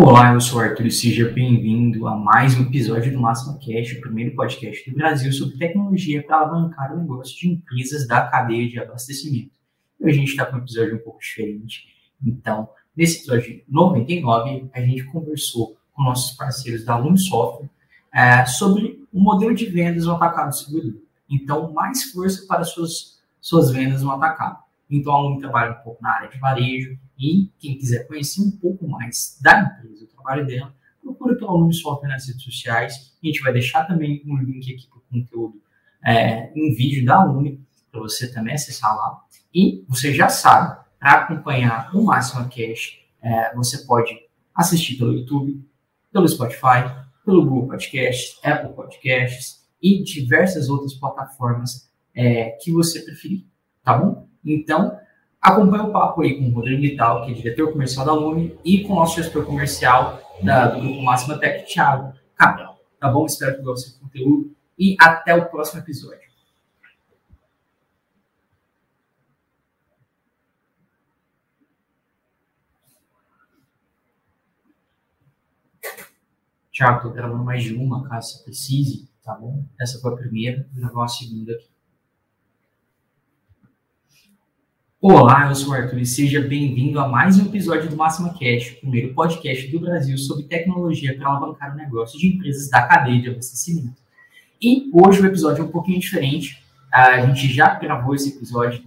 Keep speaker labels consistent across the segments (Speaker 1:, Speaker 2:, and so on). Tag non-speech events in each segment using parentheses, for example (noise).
Speaker 1: Olá, eu sou o Arthur e seja bem-vindo a mais um episódio do Máxima Cash, o primeiro podcast do Brasil sobre tecnologia para alavancar o negócio de empresas da cadeia de abastecimento. Hoje a gente está com um episódio um pouco diferente. Então, nesse episódio 99, a gente conversou com nossos parceiros da Lume Software é, sobre o modelo de vendas no atacado distribuidor. Então, mais força para suas, suas vendas no atacado. Então, a Lume trabalha um pouco na área de varejo, e quem quiser conhecer um pouco mais da empresa, o trabalho dela, procura pelo Aluno Software nas redes sociais. A gente vai deixar também um link aqui para o conteúdo é, em vídeo da Alune, para você também acessar lá. E você já sabe, para acompanhar o Máxima Cash, é, você pode assistir pelo YouTube, pelo Spotify, pelo Google Podcasts, Apple Podcasts e diversas outras plataformas é, que você preferir, tá bom? Então, Acompanhe o papo aí com o Rodrigo Vital, que é diretor comercial da Lume, e com o nosso gestor comercial da, do Grupo Máxima Tech, Thiago Cabral. Tá bom? Espero que gostem do conteúdo e até o próximo episódio. Thiago, estou gravando mais de uma, caso você precise, tá bom? Essa foi a primeira, vou gravar a segunda aqui. Olá, eu sou o Arthur e seja bem-vindo a mais um episódio do Máxima Cash, o primeiro podcast do Brasil sobre tecnologia para alavancar o negócio de empresas da cadeia de abastecimento. E hoje o episódio é um pouquinho diferente. A gente já gravou esse episódio.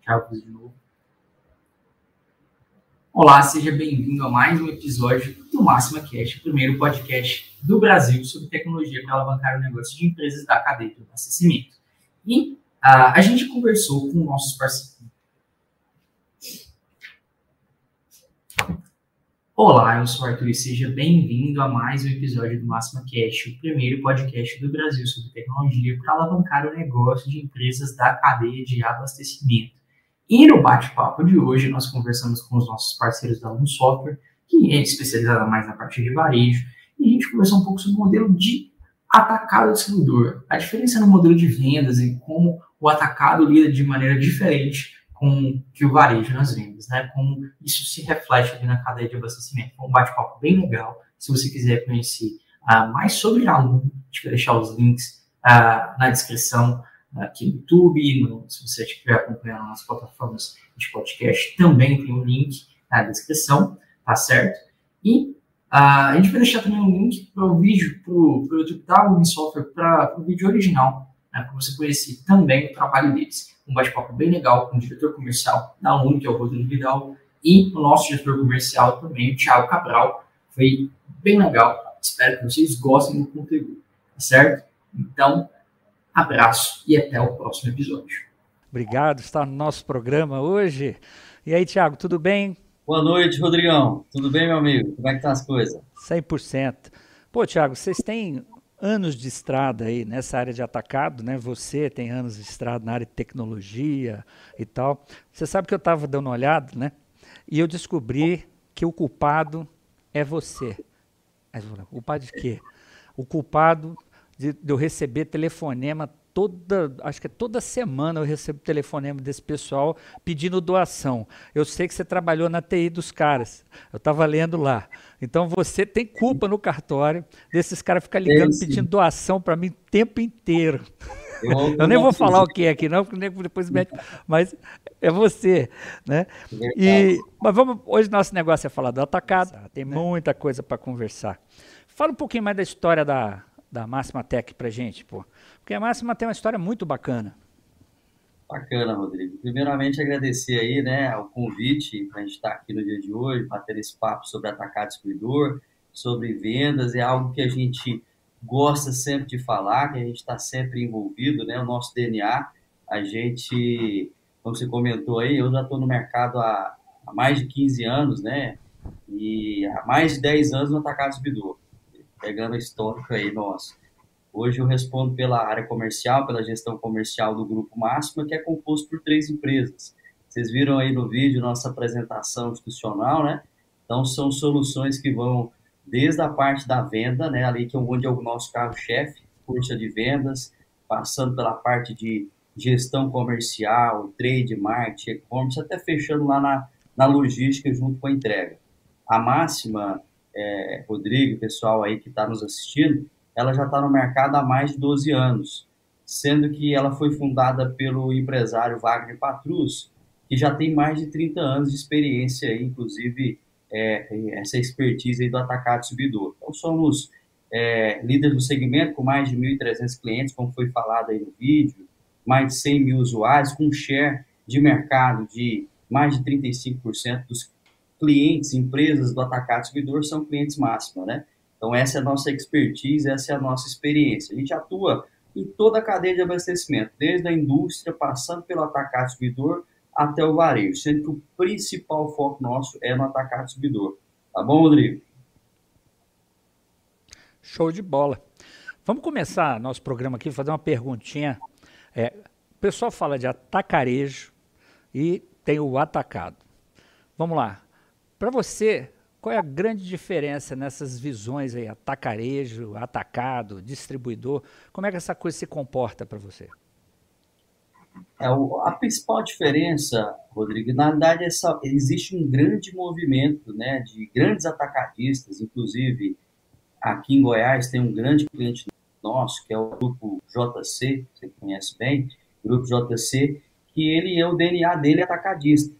Speaker 1: Tchau, de novo. Olá, seja bem-vindo a mais um episódio do Máxima Cash, o primeiro podcast do Brasil sobre tecnologia para alavancar o negócio de empresas da cadeia de abastecimento. E ah, a gente conversou com nossos parceiros. Olá, eu sou o Arthur e seja bem-vindo a mais um episódio do Máxima Cash, o primeiro podcast do Brasil sobre tecnologia para alavancar o negócio de empresas da cadeia de abastecimento. E no bate-papo de hoje, nós conversamos com os nossos parceiros da Lume Software, que é especializada mais na parte de varejo, e a gente conversou um pouco sobre o modelo de atacado distribuidor, a diferença no modelo de vendas e como o atacado lida de maneira diferente com que o varejo nas vendas, né? Como isso se reflete ali na cadeia de abastecimento. Foi um bate-papo bem legal. Se você quiser conhecer uh, mais sobre a Aluno, a gente vai deixar os links uh, na descrição aqui no YouTube, no, se você estiver acompanhando nas plataformas de podcast, também tem um link na descrição, tá certo? E uh, a gente vai deixar também um link para o vídeo, para o YouTube da Aluno Software, para o vídeo original né, para você conhecer também o trabalho deles. Um bate-papo bem legal com o diretor comercial da UNI, que é o Rodrigo Vidal, e o nosso diretor comercial também, o Thiago Cabral. Foi bem legal. Espero que vocês gostem do conteúdo, tá certo? Então, abraço e até o próximo episódio.
Speaker 2: Obrigado, está no nosso programa hoje. E aí, Thiago, tudo bem?
Speaker 3: Boa noite, Rodrigão. Tudo bem, meu amigo? Como é que tá as coisas?
Speaker 2: 100%. Pô, Thiago, vocês têm anos de estrada aí nessa área de atacado, né? Você tem anos de estrada na área de tecnologia e tal. Você sabe que eu estava dando uma olhada, né? E eu descobri que o culpado é você. O culpado de quê? O culpado de, de eu receber telefonema toda, acho que é toda semana eu recebo telefonema desse pessoal pedindo doação. Eu sei que você trabalhou na TI dos caras. Eu estava lendo lá. Então você tem culpa no cartório desses caras ficar ligando Esse. pedindo doação para mim o tempo inteiro. (laughs) Eu, eu nem vou falar o que é aqui não, porque depois mete, mas é você, né? E mas vamos hoje nosso negócio é falar do atacado. Tem muita coisa para conversar. Fala um pouquinho mais da história da da Máxima Tech para gente, pô. Porque a Máxima tem uma história muito bacana.
Speaker 3: Bacana, Rodrigo. Primeiramente, agradecer aí, né, o convite para a gente estar aqui no dia de hoje, bater esse papo sobre atacado distribuidor, sobre vendas, é algo que a gente gosta sempre de falar, que a gente está sempre envolvido, né, o nosso DNA, a gente, como você comentou aí, eu já estou no mercado há, há, mais de 15 anos, né, e há mais de 10 anos no atacado distribuidor, pegando histórico aí nosso. Hoje eu respondo pela área comercial, pela gestão comercial do Grupo Máxima, que é composto por três empresas. Vocês viram aí no vídeo nossa apresentação institucional, né? Então, são soluções que vão desde a parte da venda, né? Ali que é onde é o nosso carro-chefe, força de vendas, passando pela parte de gestão comercial, trade, marketing, e-commerce, até fechando lá na, na logística junto com a entrega. a máxima, é, Rodrigo, pessoal aí que está nos assistindo, ela já está no mercado há mais de 12 anos, sendo que ela foi fundada pelo empresário Wagner Patrus, que já tem mais de 30 anos de experiência, inclusive é, essa expertise do atacado subidor. Então, somos é, líderes do segmento, com mais de 1.300 clientes, como foi falado aí no vídeo, mais de 100 mil usuários, com share de mercado de mais de 35% dos clientes, empresas do atacado distribuidor são clientes máximos, né? Então, essa é a nossa expertise, essa é a nossa experiência. A gente atua em toda a cadeia de abastecimento, desde a indústria, passando pelo atacado distribuidor até o varejo, sendo que o principal foco nosso é no atacado distribuidor. Tá bom, Rodrigo?
Speaker 2: Show de bola. Vamos começar nosso programa aqui, fazer uma perguntinha. É, o pessoal fala de atacarejo e tem o atacado. Vamos lá. Para você, qual é a grande diferença nessas visões aí, atacarejo, atacado, distribuidor? Como é que essa coisa se comporta para você?
Speaker 3: É, a principal diferença, Rodrigo, na verdade, é só, existe um grande movimento né, de grandes atacadistas, inclusive aqui em Goiás tem um grande cliente nosso, que é o Grupo JC, você conhece bem, Grupo JC, que ele é o DNA dele é atacadista.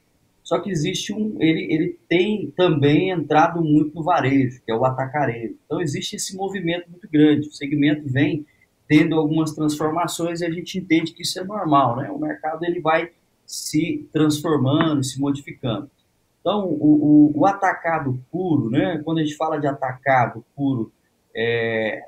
Speaker 3: Só que existe um, ele, ele tem também entrado muito no varejo, que é o atacarejo. Então existe esse movimento muito grande. O segmento vem tendo algumas transformações e a gente entende que isso é normal, né? O mercado ele vai se transformando, se modificando. Então, o, o, o atacado puro, né? Quando a gente fala de atacado puro, é,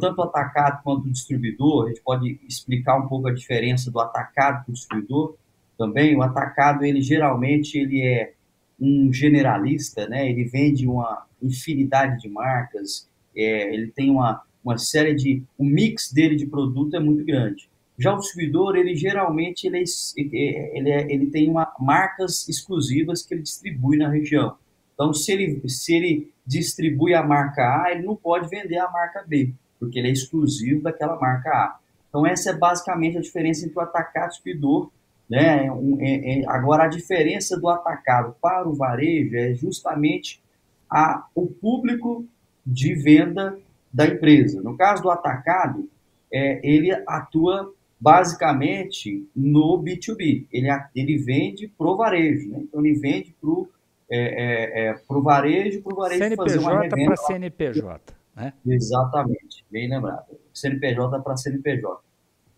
Speaker 3: tanto o atacado quanto o distribuidor, a gente pode explicar um pouco a diferença do atacado para o distribuidor também. O atacado, ele geralmente ele é um generalista, né? Ele vende uma infinidade de marcas, é, ele tem uma, uma série de... O mix dele de produto é muito grande. Já o distribuidor, ele geralmente ele, é, ele, é, ele tem uma, marcas exclusivas que ele distribui na região. Então, se ele, se ele distribui a marca A, ele não pode vender a marca B, porque ele é exclusivo daquela marca A. Então, essa é basicamente a diferença entre o atacado e o distribuidor. Né? É, é, agora, a diferença do atacado para o varejo é justamente a, o público de venda da empresa. No caso do atacado, é, ele atua basicamente no B2B. Ele, ele vende para o varejo. Né? Então, ele vende para o é, é, é para o varejo, para o varejo
Speaker 2: CNPJ fazer uma revenda. para CNPJ, né?
Speaker 3: Exatamente, bem lembrado. CNPJ para CNPJ.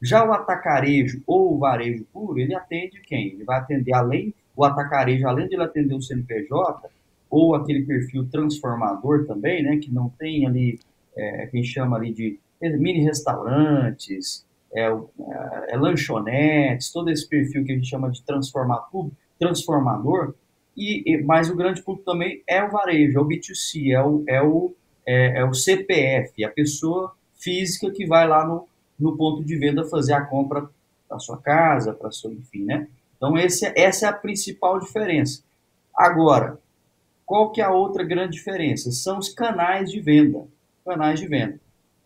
Speaker 3: Já o atacarejo ou o varejo puro, ele atende quem? Ele vai atender além, o atacarejo, além de ele atender o CNPJ, ou aquele perfil transformador também, né, que não tem ali, é, quem chama ali de mini restaurantes, é, é, é, lanchonetes, todo esse perfil que a gente chama de transformador, transformador e, mas o grande público também é o varejo, é o B2C, é o, é o, é, é o CPF, a pessoa física que vai lá no, no ponto de venda fazer a compra para sua casa, para sua, enfim, né? Então, esse, essa é a principal diferença. Agora, qual que é a outra grande diferença? São os canais de venda. Canais de venda.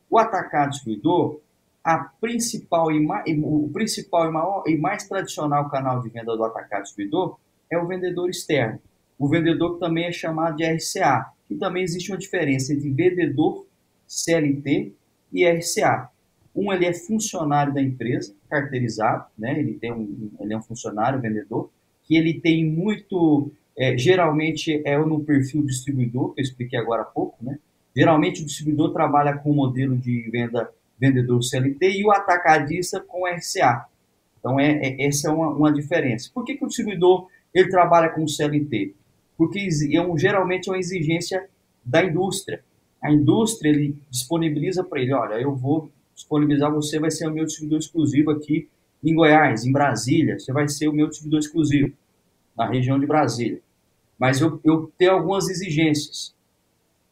Speaker 3: O atacado distribuidor, a principal e mais, o principal e, maior, e mais tradicional canal de venda do atacado distribuidor é o vendedor externo. O vendedor que também é chamado de RCA, que também existe uma diferença entre vendedor CLT e RCA. Um ele é funcionário da empresa, carteirizado, né? Ele tem um, ele é um funcionário, vendedor, que ele tem muito, é, geralmente é no perfil distribuidor, que eu expliquei agora há pouco, né? Geralmente o distribuidor trabalha com o modelo de venda vendedor CLT e o atacadista com RCA. Então é, é essa é uma, uma diferença. Por que, que o distribuidor ele trabalha com CLT? Porque é um, geralmente é uma exigência da indústria. A indústria ele disponibiliza para ele, olha, eu vou disponibilizar você, vai ser o meu distribuidor exclusivo aqui em Goiás, em Brasília, você vai ser o meu distribuidor exclusivo na região de Brasília. Mas eu, eu tenho algumas exigências,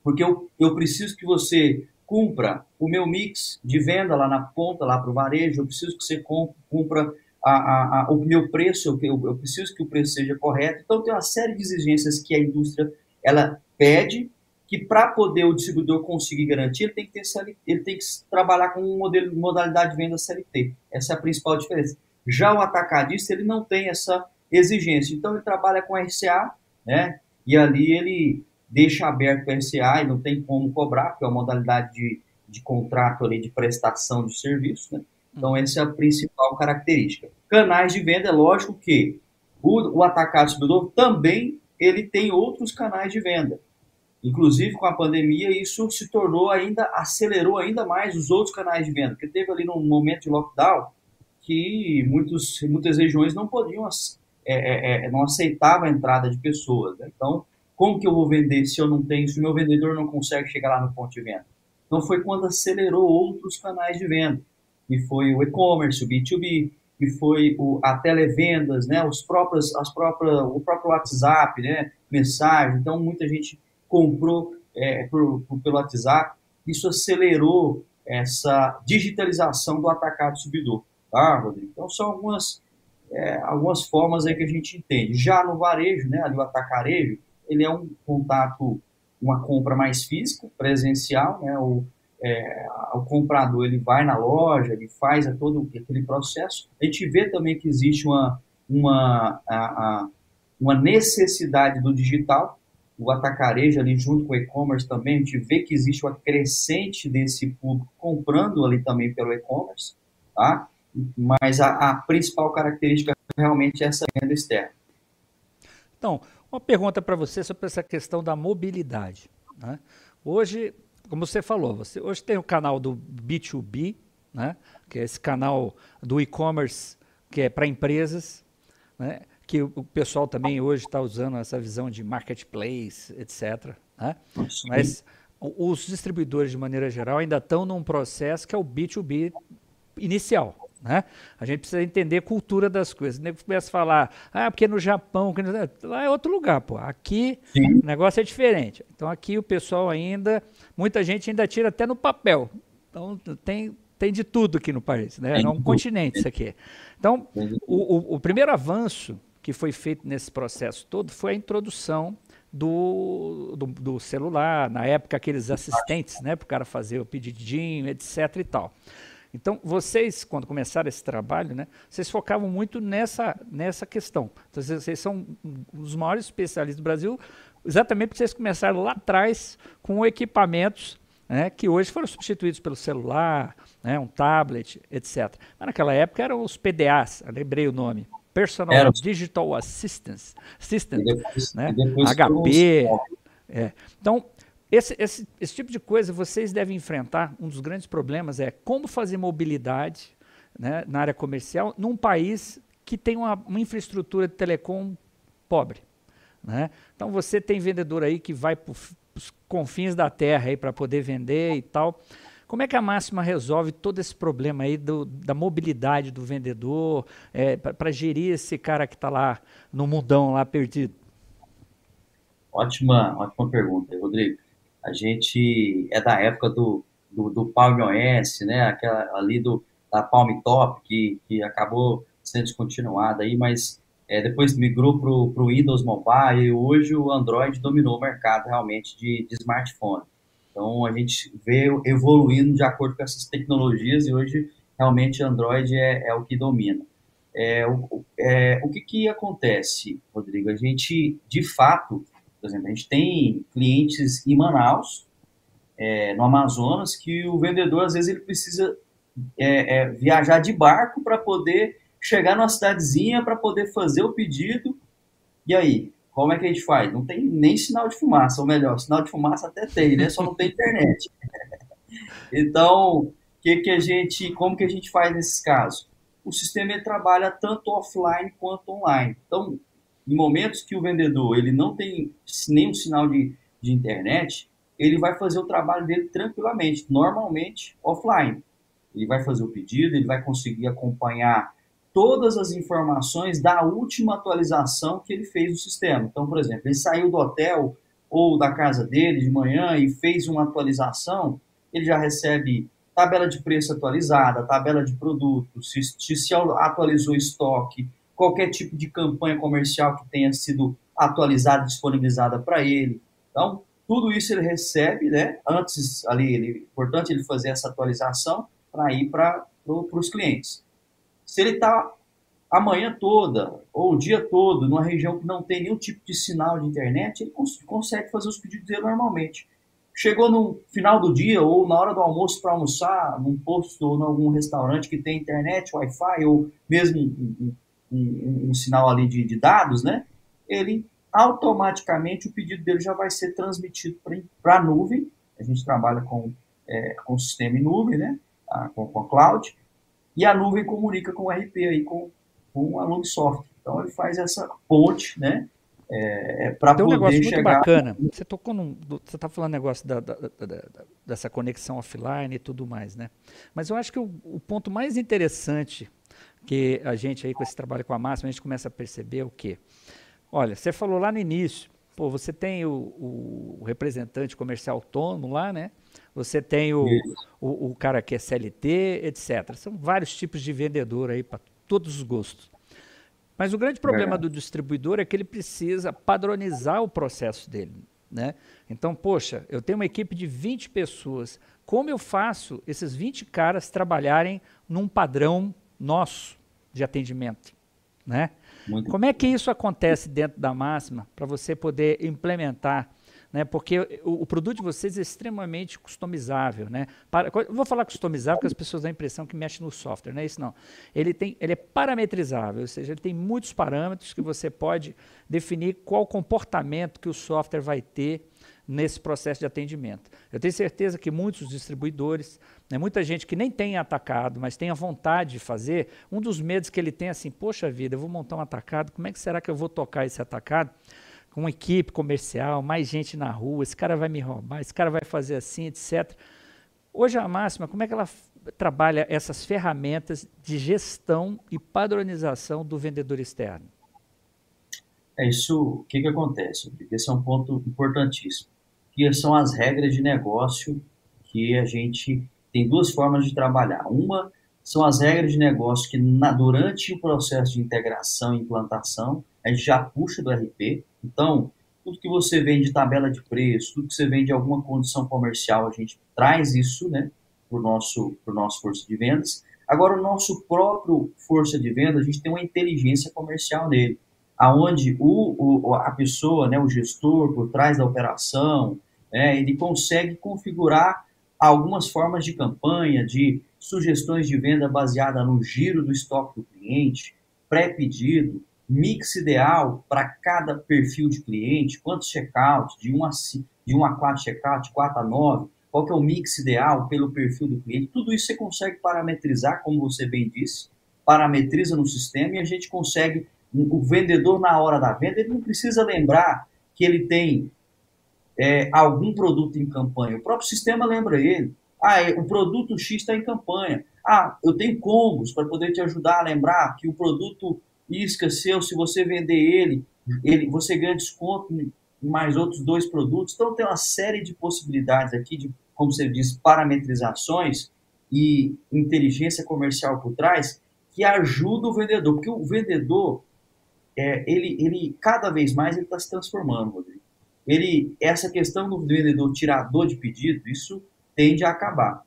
Speaker 3: porque eu, eu preciso que você cumpra o meu mix de venda lá na ponta, lá para o varejo, eu preciso que você cumpra a, a, a, o meu preço, eu, eu, preciso que o preço seja correto. Então, tem uma série de exigências que a indústria ela pede que para poder o distribuidor conseguir garantir, ele tem que ter ele tem que trabalhar com um modelo, modalidade de venda CLT. Essa é a principal diferença. Já o atacadista, ele não tem essa exigência. Então, ele trabalha com RCA, né? E ali ele deixa aberto para SA e não tem como cobrar, porque é uma modalidade de, de contrato ali de prestação de serviço, né? Então, essa é a principal característica. Canais de venda, é lógico que o, o atacado distribuidor também ele tem outros canais de venda. Inclusive, com a pandemia, isso se tornou ainda, acelerou ainda mais os outros canais de venda, porque teve ali num momento de lockdown que muitos, muitas regiões não podiam, é, é, é, não aceitavam a entrada de pessoas. Né? Então, como que eu vou vender se eu não tenho, se o meu vendedor não consegue chegar lá no ponto de venda? Então, foi quando acelerou outros canais de venda, e foi o e-commerce, o B2B, e foi o, a televendas, né, os próprios, as próprias, o próprio WhatsApp, né, mensagem. Então, muita gente comprou é, por, por, pelo WhatsApp. Isso acelerou essa digitalização do atacado subidor, tá, Rodrigo? Então, são algumas, é, algumas formas aí que a gente entende. Já no varejo, né, ali o atacarejo, ele é um contato, uma compra mais física, presencial, né, o, é, o comprador ele vai na loja, ele faz todo aquele processo. A gente vê também que existe uma, uma, a, a, uma necessidade do digital, o atacarejo ali junto com o e-commerce também, a gente vê que existe uma crescente desse público comprando ali também pelo e-commerce, tá? Mas a, a, principal característica realmente é essa venda externa.
Speaker 2: Então, uma pergunta para você sobre essa questão da mobilidade. Né? Hoje, como você falou, você hoje tem o canal do B2B, né? que é esse canal do e-commerce que é para empresas, né? Que o pessoal também hoje está usando essa visão de marketplace, etc. Né? Mas os distribuidores, de maneira geral, ainda estão num processo que é o B2B inicial. Né? A gente precisa entender a cultura das coisas. Nego começa a falar, ah, porque no Japão, lá é outro lugar, pô. Aqui Sim. o negócio é diferente. Então aqui o pessoal ainda, muita gente ainda tira até no papel. Então tem, tem de tudo aqui no país, né? É um continente isso aqui. Então, o, o, o primeiro avanço que foi feito nesse processo todo foi a introdução do, do, do, celular, na época aqueles assistentes, né, para o cara fazer o pedidinho, etc e tal. Então, vocês, quando começaram esse trabalho, né, vocês focavam muito nessa, nessa questão. Então, vocês são os maiores especialistas do Brasil, exatamente porque vocês começaram lá atrás com equipamentos né, que hoje foram substituídos pelo celular, né, um tablet, etc. Mas naquela época eram os PDAs, lembrei o nome. Personal Era. Digital Assistance, Assistant, depois, né, HP. É. Então, esse, esse, esse tipo de coisa vocês devem enfrentar. Um dos grandes problemas é como fazer mobilidade né, na área comercial num país que tem uma, uma infraestrutura de telecom pobre. Né? Então você tem vendedor aí que vai para os confins da terra para poder vender e tal. Como é que a máxima resolve todo esse problema aí do, da mobilidade do vendedor é, para gerir esse cara que está lá no mundão lá perdido?
Speaker 3: Ótima, ótima pergunta, Rodrigo. A gente é da época do, do, do Palm OS, né? Aquela ali do, da Palm Top, que, que acabou sendo descontinuada aí, mas é, depois migrou para o Windows Mobile e hoje o Android dominou o mercado realmente de, de smartphone. Então a gente vê evoluindo de acordo com essas tecnologias e hoje realmente Android é, é o que domina. É, o, é, o que, que acontece, Rodrigo? A gente, de fato, por exemplo, a gente tem clientes em Manaus, é, no Amazonas, que o vendedor, às vezes, ele precisa é, é, viajar de barco para poder chegar numa cidadezinha para poder fazer o pedido. E aí, como é que a gente faz? Não tem nem sinal de fumaça, ou melhor, sinal de fumaça até tem, né? Só não tem internet. (laughs) então, que que a gente, como que a gente faz nesses casos? O sistema trabalha tanto offline quanto online. Então, em momentos que o vendedor ele não tem nenhum sinal de, de internet, ele vai fazer o trabalho dele tranquilamente, normalmente offline. Ele vai fazer o pedido, ele vai conseguir acompanhar todas as informações da última atualização que ele fez no sistema. Então, por exemplo, ele saiu do hotel ou da casa dele de manhã e fez uma atualização, ele já recebe tabela de preço atualizada, tabela de produto, se, se atualizou estoque, qualquer tipo de campanha comercial que tenha sido atualizada, disponibilizada para ele. Então, tudo isso ele recebe, né? Antes ali, ele, importante ele fazer essa atualização para ir para pro, os clientes. Se ele está a manhã toda ou o dia todo numa região que não tem nenhum tipo de sinal de internet, ele cons consegue fazer os pedidos dele normalmente. Chegou no final do dia ou na hora do almoço para almoçar, num posto ou em algum restaurante que tem internet, Wi-Fi ou mesmo um, um, um, um sinal ali de, de, dados, né? Ele automaticamente o pedido dele já vai ser transmitido para a nuvem. A gente trabalha com, é, com o sistema em nuvem, né? Com, com a cloud. E a nuvem comunica com o RP aí, com, com o Along Software. Então ele faz essa ponte, né?
Speaker 2: É, é para poder um negócio muito chegar... bacana. Você tocou num, você está falando negócio da, da, da, dessa conexão offline e tudo mais, né? Mas eu acho que o, o, ponto mais interessante que a gente aí com esse trabalho com a máxima a gente começa a perceber é o quê? Olha, você falou lá no início, pô, você tem o, o representante comercial autônomo lá, né? Você tem o, o, o, cara que é CLT, etc. São vários tipos de vendedor aí para todos os gostos. Mas o grande problema é. do distribuidor é que ele precisa padronizar o processo dele. Né? Então, poxa, eu tenho uma equipe de 20 pessoas. Como eu faço esses 20 caras trabalharem num padrão nosso de atendimento? Né? Como é que isso acontece dentro da máxima para você poder implementar né? Porque o, o, produto de vocês é extremamente customizável, né? Para, vou falar customizável porque as pessoas dão a impressão que mexe no software, não é isso não. Ele, tem, ele é parametrizável, ou seja, ele tem muitos parâmetros que você pode definir qual comportamento que o software vai ter nesse processo de atendimento. Eu tenho certeza que muitos distribuidores, né, muita gente que nem tem atacado, mas tem a vontade de fazer, um dos medos que ele tem é assim, poxa vida, eu vou montar um atacado, como é que será que eu vou tocar esse atacado? Com uma equipe comercial, mais gente na rua, esse cara vai me roubar, esse cara vai fazer assim, etc. Hoje a Máxima, como é que ela trabalha essas ferramentas de gestão e padronização do vendedor externo?
Speaker 3: É isso, o que, que acontece? Esse é um ponto importantíssimo, que são as regras de negócio que a gente tem duas formas de trabalhar. Uma são as regras de negócio que na, durante o processo de integração e implantação a gente já puxa do RP, então, tudo que você vende de tabela de preço, tudo que você vende de alguma condição comercial, a gente traz isso né, para o nosso, pro nosso força de vendas. Agora, o nosso próprio força de vendas, a gente tem uma inteligência comercial nele, aonde o, o, a pessoa, né, o gestor por trás da operação, né, ele consegue configurar algumas formas de campanha, de sugestões de venda baseada no giro do estoque do cliente, pré-pedido, mix ideal para cada perfil de cliente, quantos checkouts, de 1 a, de 1 a 4 checkouts, 4 a 9, qual que é o mix ideal pelo perfil do cliente, tudo isso você consegue parametrizar, como você bem disse, parametriza no sistema e a gente consegue, o vendedor na hora da venda, ele não precisa lembrar que ele tem é, algum produto em campanha, o próprio sistema lembra ele, ah, é, o produto X está em campanha, ah, eu tenho combos para poder te ajudar a lembrar que o produto isca seu, se você vender ele, ele você ganha desconto em mais outros dois produtos. Então tem uma série de possibilidades aqui de, como você diz, parametrizações e inteligência comercial por trás que ajuda o vendedor, porque o vendedor é, ele, ele cada vez mais ele está se transformando, Rodrigo. Ele essa questão do vendedor tirador de pedido, isso tende a acabar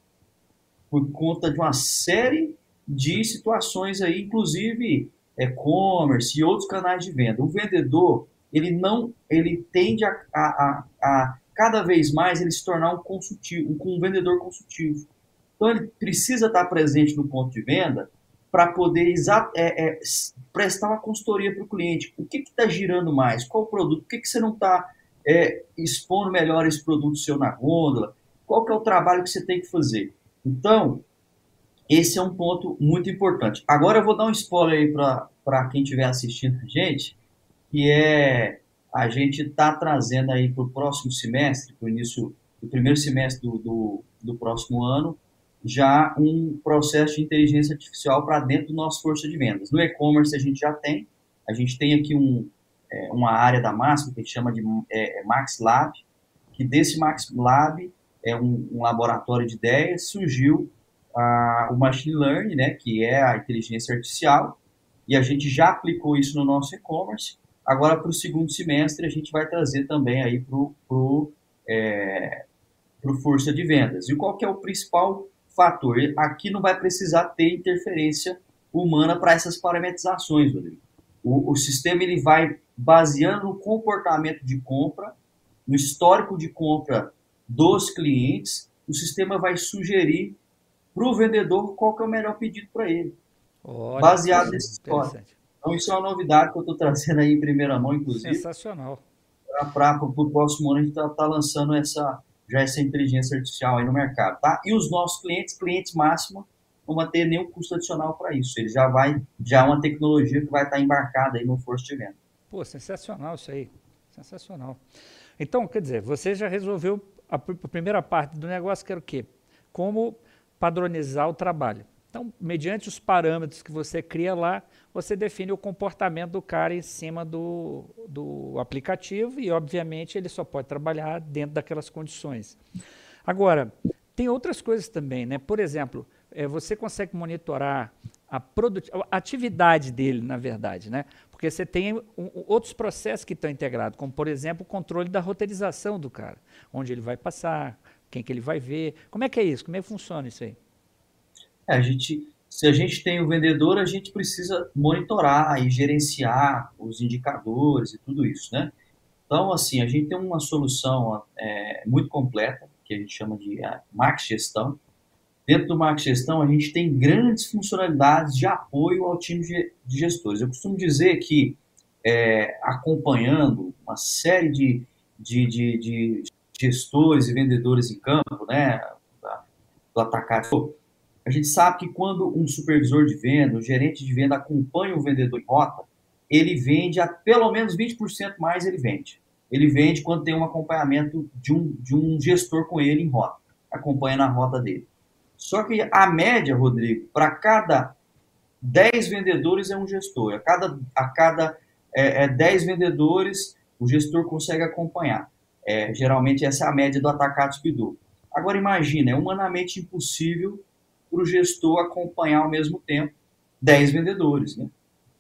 Speaker 3: por conta de uma série de situações aí, inclusive e-commerce e outros canais de venda. O vendedor, ele não, ele tende a, a, a, a cada vez mais ele se tornar um consultivo, um, um vendedor consultivo. Então ele precisa estar presente no ponto de venda para poder é, é, prestar uma consultoria para o cliente. O que está girando mais? Qual o produto? Por que, que você não está é, expondo melhor esse produto seu na gôndola? Qual que é o trabalho que você tem que fazer? Então, esse é um ponto muito importante. Agora eu vou dar um spoiler aí para quem estiver assistindo a gente, que é a gente está trazendo aí para o próximo semestre, para o início do primeiro semestre do, do, do, próximo ano, já um processo de inteligência artificial para dentro do nosso força de vendas. No e-commerce a gente já tem, a gente tem aqui um, é, uma área da Máxima que a gente chama de é, Max Lab, que desse Max Lab é um, um laboratório de ideias, surgiu a, o machine learning, né, que é a inteligência artificial, e a gente já aplicou isso no nosso e-commerce. Agora, para o segundo semestre, a gente vai trazer também aí para o pro, é, pro força de vendas. E qual que é o principal fator? Aqui não vai precisar ter interferência humana para essas parametrizações, Rodrigo. O, o sistema ele vai baseando no comportamento de compra, no histórico de compra dos clientes, o sistema vai sugerir para o vendedor qual que é o melhor pedido para ele,
Speaker 2: Olha,
Speaker 3: baseado nesse histórico. Então, isso é uma novidade que eu estou trazendo aí em primeira mão, inclusive.
Speaker 2: Sensacional.
Speaker 3: Para o próximo ano, a gente está tá lançando essa, já essa inteligência artificial aí no mercado, tá? E os nossos clientes, clientes máximos, não vão ter nenhum custo adicional para isso. Ele já vai, já é uma tecnologia que vai estar tá embarcada aí no força de venda.
Speaker 2: Pô, sensacional isso aí. Sensacional. Então, quer dizer, você já resolveu a, a primeira parte do negócio, que era o quê? Como padronizar o trabalho. Então, mediante os parâmetros que você cria lá, você define o comportamento do cara em cima do, do aplicativo e, obviamente, ele só pode trabalhar dentro daquelas condições. Agora, tem outras coisas também, né? Por exemplo, é, você consegue monitorar a, a atividade dele, na verdade, né? Porque você tem um, outros processos que estão integrados, como, por exemplo, o controle da roteirização do cara, onde ele vai passar, quem que ele vai ver. Como é que é isso? Como é que funciona isso aí?
Speaker 3: É, a gente, se a gente tem o vendedor, a gente precisa monitorar e gerenciar os indicadores e tudo isso, né? Então, assim, a gente tem uma solução é, muito completa, que a gente chama de é, Max Gestão. Dentro do Max Gestão, a gente tem grandes funcionalidades de apoio ao time de gestores. Eu costumo dizer que, é, acompanhando uma série de, de, de, de, gestores e vendedores em campo, né, do atacado, a gente sabe que quando um supervisor de venda, um gerente de venda acompanha o vendedor em rota, ele vende a pelo menos 20% mais ele vende. Ele vende quando tem um acompanhamento de um, de um gestor com ele em rota, acompanha na rota dele. Só que a média, Rodrigo, para cada 10 vendedores é um gestor. A cada, a cada é, é 10 vendedores, o gestor consegue acompanhar. É, geralmente essa é a média do atacado Speedo. Agora imagina, é humanamente impossível para o gestor acompanhar ao mesmo tempo 10 vendedores. Né?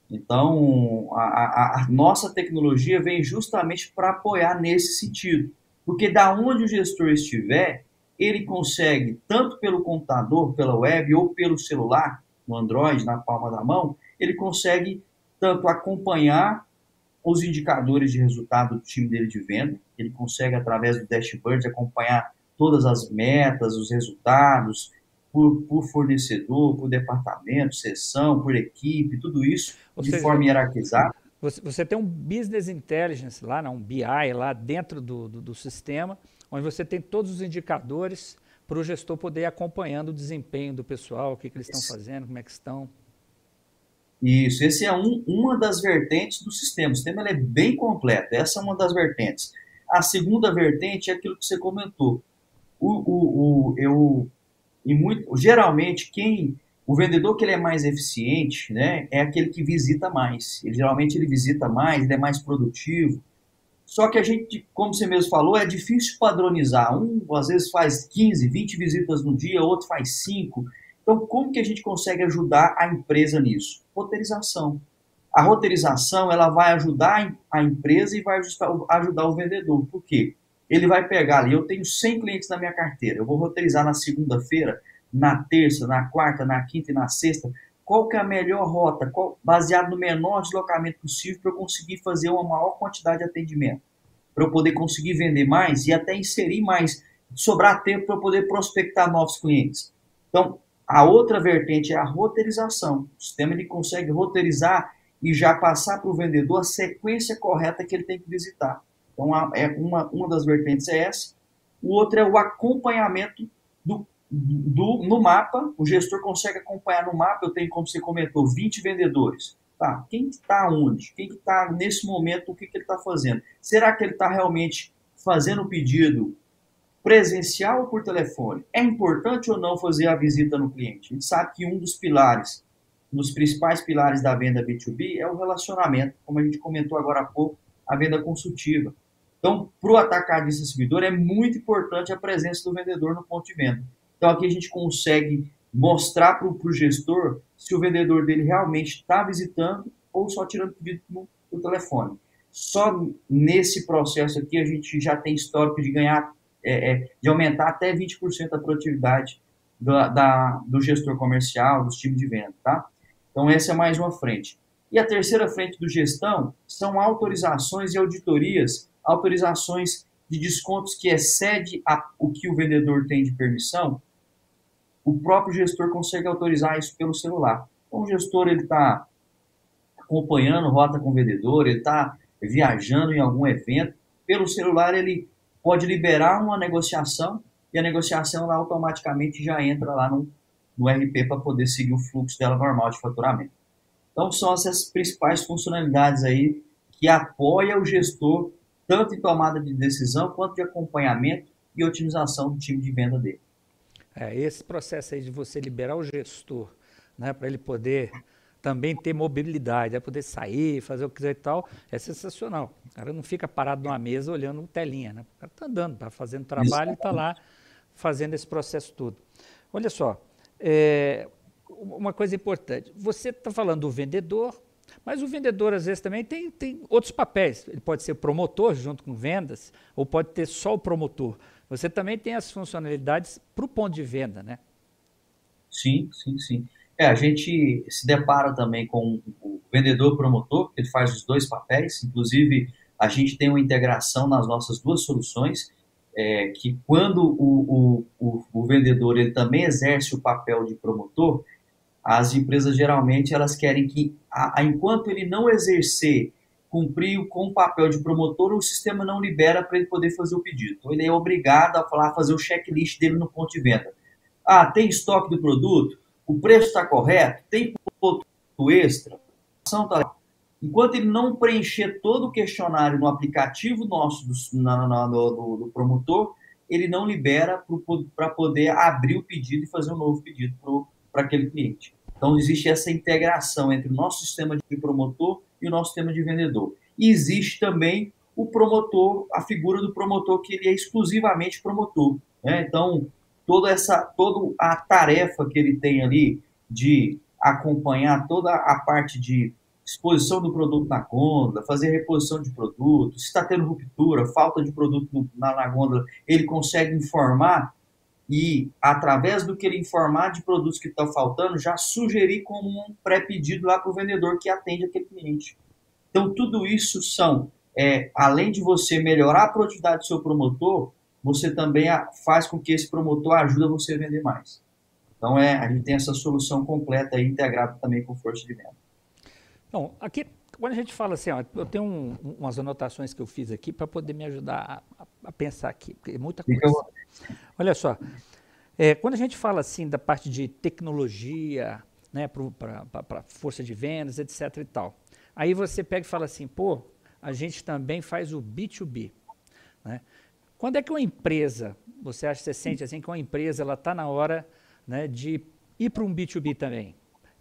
Speaker 3: Então, a, a, a nossa tecnologia vem justamente para apoiar nesse sentido. Porque da onde o gestor estiver, ele consegue, tanto pelo computador, pela web ou pelo celular, no Android, na palma da mão, ele consegue tanto acompanhar os indicadores de resultado do time dele de venda, ele consegue, através do dashboard, acompanhar todas as metas, os resultados, por, por fornecedor, por departamento, seção, por equipe, tudo isso Ou de seja, forma hierarquizada.
Speaker 2: Você, você, tem um business intelligence lá, não, um BI lá dentro do, do, do sistema, onde você tem todos os indicadores para o gestor poder ir acompanhando o desempenho do pessoal, o que, que eles estão fazendo, como é que estão.
Speaker 3: Isso, esse é um, uma das vertentes do sistema. O sistema é bem completo, essa é uma das vertentes. A segunda vertente é aquilo que você comentou. O, o, o, eu e muito, geralmente quem o vendedor que ele é mais eficiente, né, é aquele que visita mais. Ele geralmente ele visita mais, ele é mais produtivo. Só que a gente, como você mesmo falou, é difícil padronizar. Um às vezes faz 15, 20 visitas no dia, outro faz 5. Então, como que a gente consegue ajudar a empresa nisso? Roteirização. A roteirização ela vai ajudar a empresa e vai ajudar o vendedor. Por quê? ele vai pegar ali, eu tenho 100 clientes na minha carteira, eu vou roteirizar na segunda-feira, na terça, na quarta, na quinta e na sexta, qual que é a melhor rota, qual, baseado no menor deslocamento possível para eu conseguir fazer uma maior quantidade de atendimento, para eu poder conseguir vender mais e até inserir mais, sobrar tempo para eu poder prospectar novos clientes. Então, a outra vertente é a roteirização. O sistema ele consegue roteirizar e já passar para o vendedor a sequência correta que ele tem que visitar. Então, é uma, uma das vertentes é essa. O outro é o acompanhamento do, do, no mapa. O gestor consegue acompanhar no mapa. Eu tenho, como você comentou, 20 vendedores. Tá, quem está onde? Quem está nesse momento? O que, que ele está fazendo? Será que ele está realmente fazendo o pedido presencial ou por telefone? É importante ou não fazer a visita no cliente? A gente sabe que um dos pilares, um dos principais pilares da venda B2B é o relacionamento, como a gente comentou agora há pouco, a venda consultiva. Então, para o atacadista distribuidor, é muito importante a presença do vendedor no ponto de venda. Então, aqui a gente consegue mostrar para o gestor se o vendedor dele realmente está visitando ou só tirando pedido no, no telefone. Só nesse processo aqui a gente já tem histórico de ganhar, é, é, de aumentar até 20% a produtividade da, da, do gestor comercial, dos times de venda, tá? Então, essa é mais uma frente. E a terceira frente do gestão são autorizações e auditorias, autorizações de descontos que excede a, o que o vendedor tem de permissão, o próprio gestor consegue autorizar isso pelo celular. Então, o gestor ele está acompanhando rota com o vendedor, ele está viajando em algum evento, pelo celular ele pode liberar uma negociação e a negociação lá automaticamente já entra lá no, no RP para poder seguir o fluxo dela normal de faturamento. Então são essas principais funcionalidades aí que apoia o gestor tanto em tomada de decisão quanto de acompanhamento e otimização do time de venda dele.
Speaker 2: É, esse processo aí de você liberar o gestor, né, para ele poder também ter mobilidade, é poder sair, fazer o que quiser e tal, é sensacional. O cara não fica parado numa mesa olhando telinha, né? O cara está andando, está fazendo trabalho e está lá fazendo esse processo todo. Olha só, é, uma coisa importante, você está falando do vendedor, mas o vendedor às vezes também tem, tem outros papéis. Ele pode ser promotor junto com vendas, ou pode ter só o promotor. Você também tem as funcionalidades para o ponto de venda, né?
Speaker 3: Sim, sim, sim. É, a gente se depara também com o vendedor promotor, que ele faz os dois papéis, inclusive a gente tem uma integração nas nossas duas soluções, é, que quando o, o, o, o, vendedor ele também exerce o papel de promotor, as empresas geralmente elas querem que, a, a, enquanto ele não exercer, cumprir com o papel de promotor, o sistema não libera para ele poder fazer o pedido. Então ele é obrigado a falar, fazer o checklist dele no ponto de venda. Ah, tem estoque do produto? O preço está correto, tem ponto extra, tá enquanto ele não preencher todo o questionário no aplicativo nosso do, na, na, do, do promotor, ele não libera para poder abrir o pedido e fazer um novo pedido para aquele cliente. Então, existe essa integração entre o nosso sistema de promotor e o nosso sistema de vendedor. E existe também o promotor, a figura do promotor, que ele é exclusivamente promotor. Né? Então, toda essa toda a tarefa que ele tem ali de acompanhar toda a parte de exposição do produto na gôndola, fazer reposição de produto, se está tendo ruptura, falta de produto na, na gôndola, ele consegue informar e, através do que ele informar de produtos que estão faltando, já sugerir como um pré-pedido lá para o vendedor que atende aquele cliente. Então, tudo isso são, é, além de você melhorar a produtividade do seu promotor, você também faz com que esse promotor ajude você a vender mais. Então, é, a gente tem essa solução completa e integrada também com força de venda.
Speaker 2: Bom, aqui, quando a gente fala assim, ó, eu tenho um, umas anotações que eu fiz aqui para poder me ajudar a, a, pensar aqui, porque é muita coisa. Olha só, é, quando a gente fala assim da parte de tecnologia, né, para força de vendas, etc e tal, aí você pega e fala assim, pô, a gente também faz o B2B, né? Quando é que uma empresa, você acha, você sente assim que uma empresa ela está na hora né, de ir para um B2B também?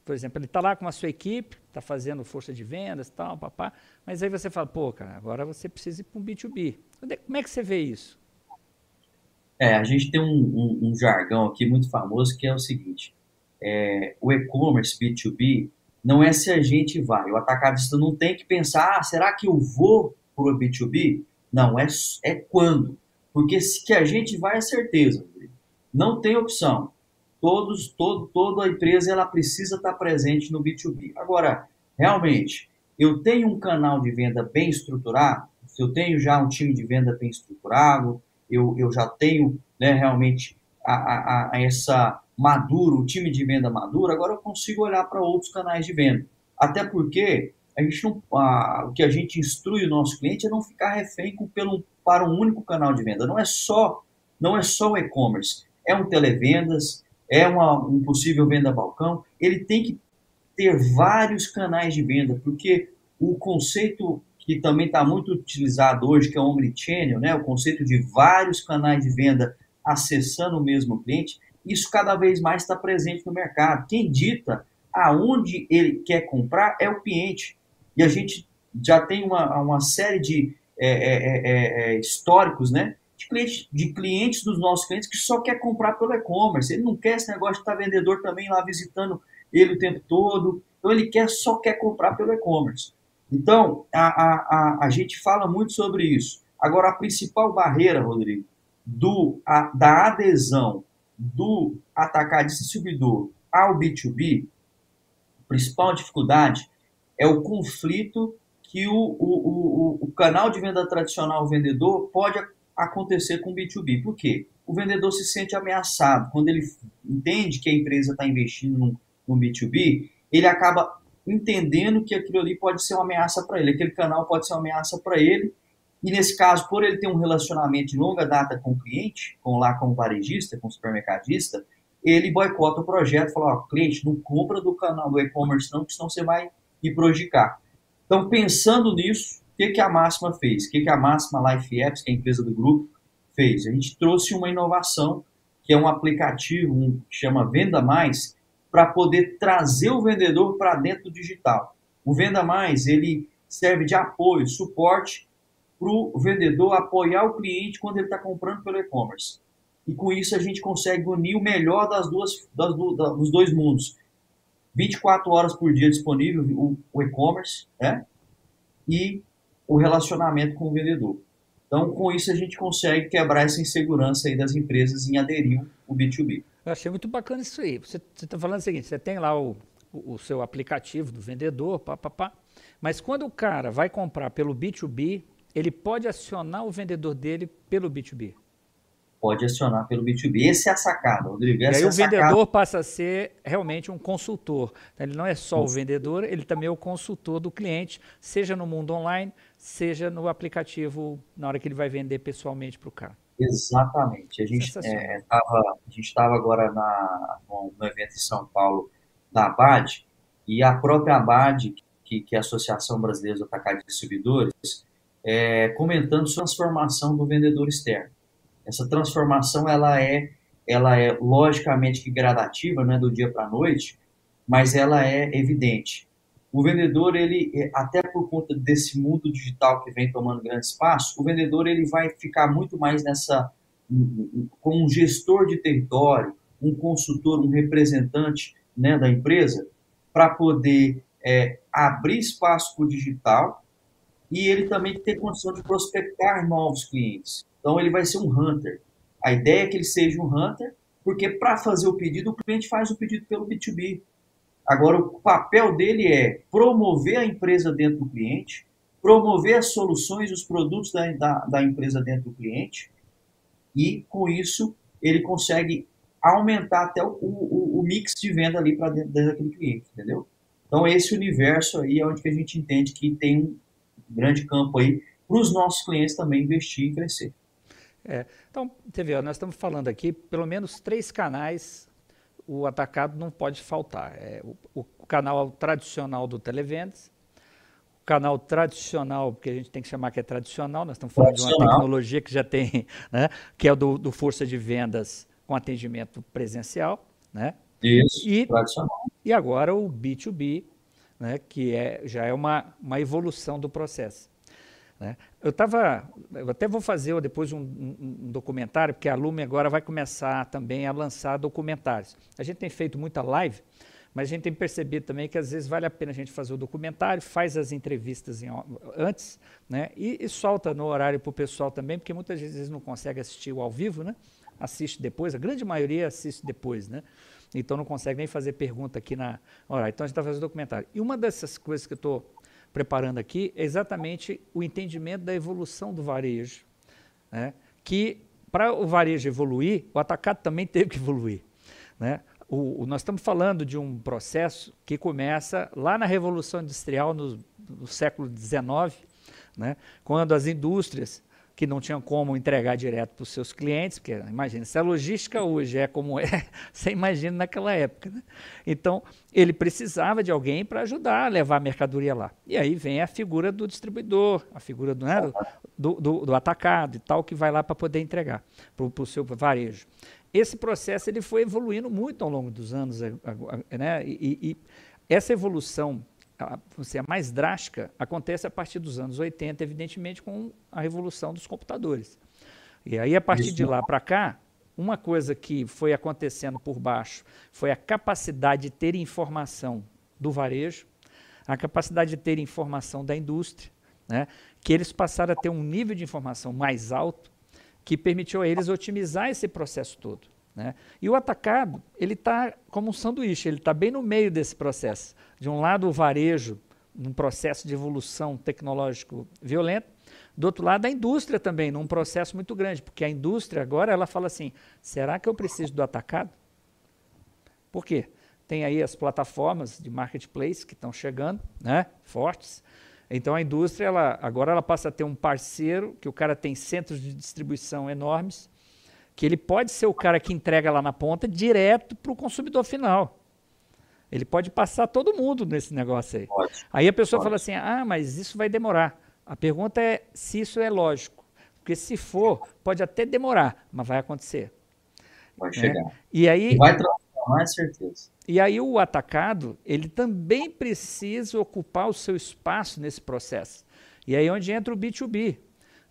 Speaker 2: Por exemplo, ele está lá com a sua equipe, está fazendo força de vendas, tal, papá, mas aí você fala, pô, cara, agora você precisa ir para um B2B. É, como é que você vê isso?
Speaker 3: É, a gente tem um, um, um jargão aqui muito famoso que é o seguinte: é, o e-commerce B2B não é se a gente vai. O atacadista não tem que pensar, ah, será que eu vou para o B2B? Não, é, é quando. Porque se que a gente vai é certeza. Não tem opção. Todos, todo, toda a empresa ela precisa estar presente no B2B. Agora, realmente, eu tenho um canal de venda bem estruturado, eu tenho já um time de venda bem estruturado, eu, eu já tenho né, realmente a, a, a essa maduro, o time de venda maduro, agora eu consigo olhar para outros canais de venda. Até porque a gente não, a, o que a gente instrui o nosso cliente é não ficar refém com, pelo, para um único canal de venda. Não é só não é só o e-commerce, é um televendas, é uma, um possível venda balcão. Ele tem que ter vários canais de venda, porque o conceito que também está muito utilizado hoje, que é o omnichannel, né, o conceito de vários canais de venda acessando o mesmo cliente, isso cada vez mais está presente no mercado. Quem dita aonde ele quer comprar é o cliente. E a gente já tem uma, uma série de é é, é, é, é, históricos, né? De clientes, de clientes dos nossos clientes que só quer comprar pelo e-commerce. Ele não quer esse negócio de estar vendedor também lá visitando ele o tempo todo. Então ele quer só quer comprar pelo e-commerce. Então a, a, a, a gente fala muito sobre isso. Agora a principal barreira, Rodrigo, do, a, da adesão do atacadista distribuidor ao B2B principal dificuldade é o conflito que o, o, o, o canal de venda tradicional vendedor pode acontecer com o B2B. Por quê? O vendedor se sente ameaçado. Quando ele entende que a empresa está investindo no, no B2B, ele acaba entendendo que aquilo ali pode ser uma ameaça para ele, aquele canal pode ser uma ameaça para ele. E nesse caso, por ele ter um relacionamento de longa data com o cliente, com lá com o varejista, com o supermercadista, ele boicota o projeto, fala, ó, cliente, não compra do canal do e-commerce não, porque senão você vai me prejudicar. Então, pensando nisso, o que, que a Máxima fez? O que, que a Máxima Life Apps, que é a empresa do grupo, fez? A gente trouxe uma inovação, que é um aplicativo um, que chama Venda Mais, para poder trazer o vendedor para dentro do digital. O Venda Mais, ele serve de apoio, suporte para o vendedor apoiar o cliente quando ele está comprando pelo e-commerce. E com isso a gente consegue unir o melhor das duas, das, dos dois mundos. 24 horas por dia disponível o, o e-commerce né? e o relacionamento com o vendedor. Então, com isso, a gente consegue quebrar essa insegurança aí das empresas em aderir o B2B.
Speaker 2: Eu achei muito bacana isso aí. Você está falando o seguinte: você tem lá o, o, o, seu aplicativo do vendedor, pá, pá, pá, mas quando o cara vai comprar pelo B2B, ele pode acionar o vendedor dele pelo B2B
Speaker 3: pode acionar pelo B2B. Esse é a sacada, Rodrigo.
Speaker 2: e aí é o vendedor passa a ser realmente um consultor. Então, ele não é só o vendedor, ele também é o consultor do cliente, seja no mundo online, seja no aplicativo, na hora que ele vai vender pessoalmente para o cara.
Speaker 3: Exatamente. A gente estava é, estava agora na, no, no, evento em São Paulo da ABAD, e a própria ABAD, que, que é a Associação Brasileira de Atacado de Distribuidores, é, comentando sobre a transformação do vendedor externo. Essa transformação ela é, ela é logicamente que gradativa, não é do dia para a noite, mas ela é evidente. O vendedor, ele, é, até por conta desse mundo digital que vem tomando grande espaço, o vendedor ele vai ficar muito mais nessa com um gestor de território, um consultor, um representante né, da empresa, para poder é, abrir espaço para o digital e ele também ter condição de prospectar novos clientes. Então ele vai ser um hunter. A ideia é que ele seja um hunter, porque para fazer o pedido, o cliente faz o pedido pelo B2B. Agora, o papel dele é promover a empresa dentro do cliente, promover as soluções, os produtos da, da, da empresa dentro do cliente, e com isso ele consegue aumentar até o, o, o mix de venda ali para dentro, daquele cliente, entendeu? Então, esse universo aí é onde que a gente entende que tem um grande campo aí para os nossos clientes também investir e crescer.
Speaker 2: É, então, vê, nós estamos falando aqui, pelo menos três canais o atacado não pode faltar. É, o, o, canal tradicional do Televendas, o canal tradicional, que a gente tem que chamar que é tradicional, nós estamos falando de uma tecnologia que já tem, (laughs) né, que é o do, do Força de Vendas com atendimento presencial, né?
Speaker 3: Isso,
Speaker 2: e, tradicional. E agora o B2B, né, que é, já é uma, uma evolução do processo. Né? Eu estava, eu até vou fazer depois um, um, um, documentário, porque a Lume agora vai começar também a lançar documentários. A gente tem feito muita live, mas a gente tem percebido também que às vezes vale a pena a gente fazer o documentário, faz as entrevistas em, antes, né? E, e, solta no horário para o pessoal também, porque muitas vezes não consegue assistir o ao vivo, né? Assiste depois, a grande maioria assiste depois, né? Então não consegue nem fazer pergunta aqui na hora. Então a gente está fazendo documentário. E uma dessas coisas que eu estou preparando aqui é exatamente o entendimento da evolução do varejo. Né? Que para o varejo evoluir, o atacado também teve que evoluir. Né? O, o, nós estamos falando de um processo que começa lá na Revolução Industrial, no, no século XIX, né? quando as indústrias que não tinham como entregar direto para os seus clientes, porque imagina, se a logística hoje é como é, (laughs) você imagina naquela época. Né? Então, ele precisava de alguém para ajudar a levar a mercadoria lá. E aí vem a figura do distribuidor, a figura do, né, do, do, do atacado e tal, que vai lá para poder entregar para o seu varejo. Esse processo ele foi evoluindo muito ao longo dos anos, né? e, e essa evolução a, a mais drástica acontece a partir dos anos 80, evidentemente, com a revolução dos computadores. E aí, a partir Isso. de lá para cá, uma coisa que foi acontecendo por baixo foi a capacidade de ter informação do varejo, a capacidade de ter informação da indústria, né, que eles passaram a ter um nível de informação mais alto que permitiu a eles otimizar esse processo todo. Né? E o atacado, ele está como um sanduíche, ele está bem no meio desse processo. De um lado, o varejo, num processo de evolução tecnológico violento, do outro lado, a indústria também, num processo muito grande, porque a indústria agora ela fala assim: será que eu preciso do atacado? Por quê? Tem aí as plataformas de marketplace que estão chegando, né, fortes. Então a indústria ela, agora ela passa a ter um parceiro que o cara tem centros de distribuição enormes, que ele pode ser o cara que entrega lá na ponta direto para o consumidor final. Ele pode passar todo mundo nesse negócio aí. Pode. Aí a pessoa pode. fala assim: ah, mas isso vai demorar. A pergunta é se isso é lógico. Porque se for, pode até demorar, mas vai acontecer.
Speaker 3: Vai chegar. É.
Speaker 2: E aí,
Speaker 3: vai transformar, é certeza.
Speaker 2: E aí o atacado, ele também precisa ocupar o seu espaço nesse processo. E aí é onde entra o B2B.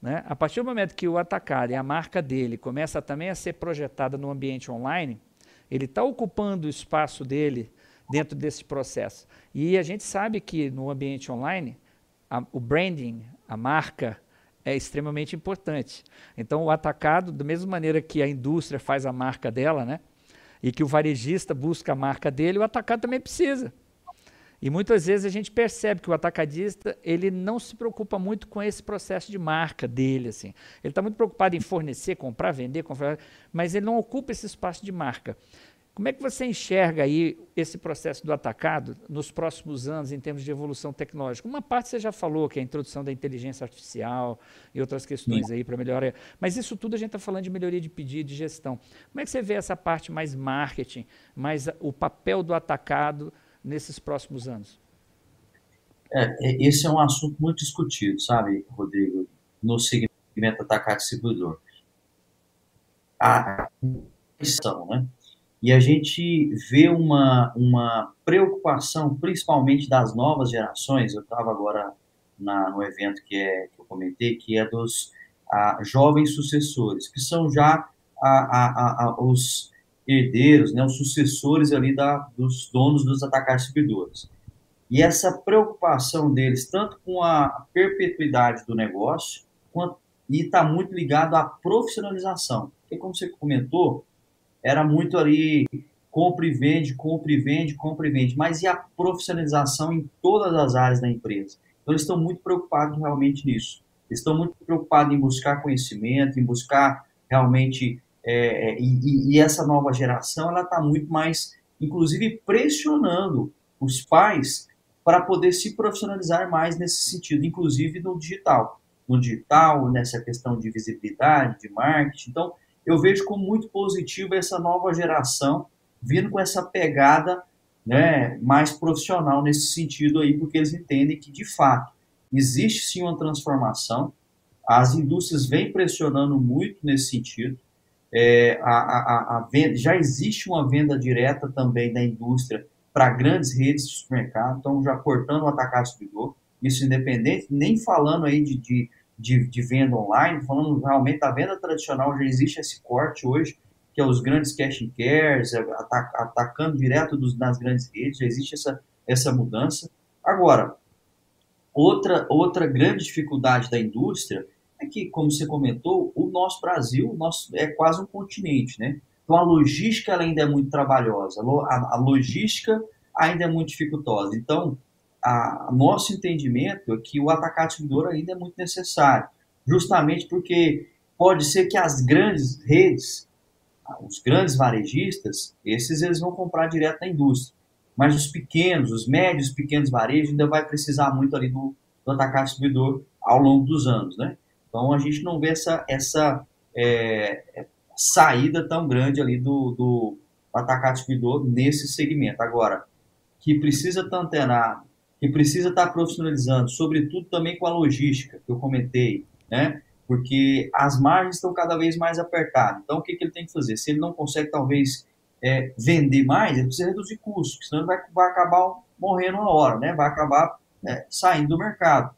Speaker 2: Né? A partir do momento que o atacado e a marca dele começa também a ser projetada no ambiente online, ele está ocupando o espaço dele dentro desse processo. E a gente sabe que no ambiente online, a, o branding, a marca, é extremamente importante. Então, o atacado, da mesma maneira que a indústria faz a marca dela, né? E que o varejista busca a marca dele, o atacado também precisa. E muitas vezes a gente percebe que o atacadista ele não se preocupa muito com esse processo de marca dele, assim. Ele está muito preocupado em fornecer, comprar, vender, comprar, mas ele não ocupa esse espaço de marca. Como é que você enxerga aí esse processo do atacado nos próximos anos em termos de evolução tecnológica? Uma parte você já falou, que é a introdução da inteligência artificial e outras questões Sim. aí para melhorar. Mas isso tudo a gente está falando de melhoria de pedido, de gestão. Como é que você vê essa parte mais marketing, mais o papel do atacado nesses próximos anos?
Speaker 3: É, esse é um assunto muito discutido, sabe, Rodrigo, no segmento atacado distribuidor. A questão, né? E a gente vê uma, uma preocupação, principalmente das novas gerações. Eu estava agora na, no evento que, é, que eu comentei, que é dos a, jovens sucessores, que são já a, a, os herdeiros, né, os sucessores ali da, dos donos dos atacados servidores. E essa preocupação deles, tanto com a perpetuidade do negócio, quanto, e está muito ligado à profissionalização. Porque, como você comentou, era muito ali compra e vende, compra e vende, compra e vende, mas e a profissionalização em todas as áreas da empresa? Então, eles estão muito preocupados realmente nisso. Eles estão muito preocupados em buscar conhecimento, em buscar realmente. É, é e, e, essa nova geração, ela está muito mais, inclusive, pressionando os pais para poder se profissionalizar mais nesse sentido, inclusive no digital. No digital, nessa questão de visibilidade, de marketing. Então, eu vejo como muito positivo essa nova geração vindo com essa pegada né, mais profissional nesse sentido aí, porque eles entendem que, de fato, existe sim uma transformação, as indústrias vêm pressionando muito nesse sentido, é, a, a, a venda, já existe uma venda direta também da indústria para grandes redes de supermercado, então já cortando o atacado distribuidor, isso independente, nem falando aí de, de de, de venda online, falando realmente da venda tradicional, já existe esse corte hoje, que é os grandes cash and cares, é, atacando direto dos, nas grandes redes, já existe essa, essa mudança. Agora, outra, outra grande dificuldade da indústria é que, como você comentou, o nosso Brasil nosso, é quase um continente, né? Então a logística ainda é muito trabalhosa, a, logística ainda é muito dificultosa. Então, a, nosso entendimento é que o atacado distribuidor ainda é muito necessário, justamente porque pode ser que as grandes redes, os grandes varejistas, esses eles vão comprar direto da indústria, mas os pequenos, os médios, pequenos varejos ainda vai precisar muito ali do, do atacado distribuidor ao longo dos anos, né? Então a gente não vê essa, essa é, é saída tão grande ali do, do atacado distribuidor nesse segmento. Agora, que precisa estar antenado que precisa estar profissionalizando, sobretudo também com a logística que eu comentei, né? Porque as margens estão cada vez mais apertadas. Então, o que, que ele tem que fazer? Se ele não consegue, talvez, é, vender mais, ele precisa reduzir custos, senão ele vai, vai acabar morrendo uma hora, né? Vai acabar é, saindo do mercado.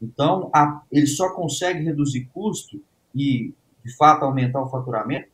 Speaker 3: Então, a, ele só consegue reduzir custo e, de fato, aumentar o faturamento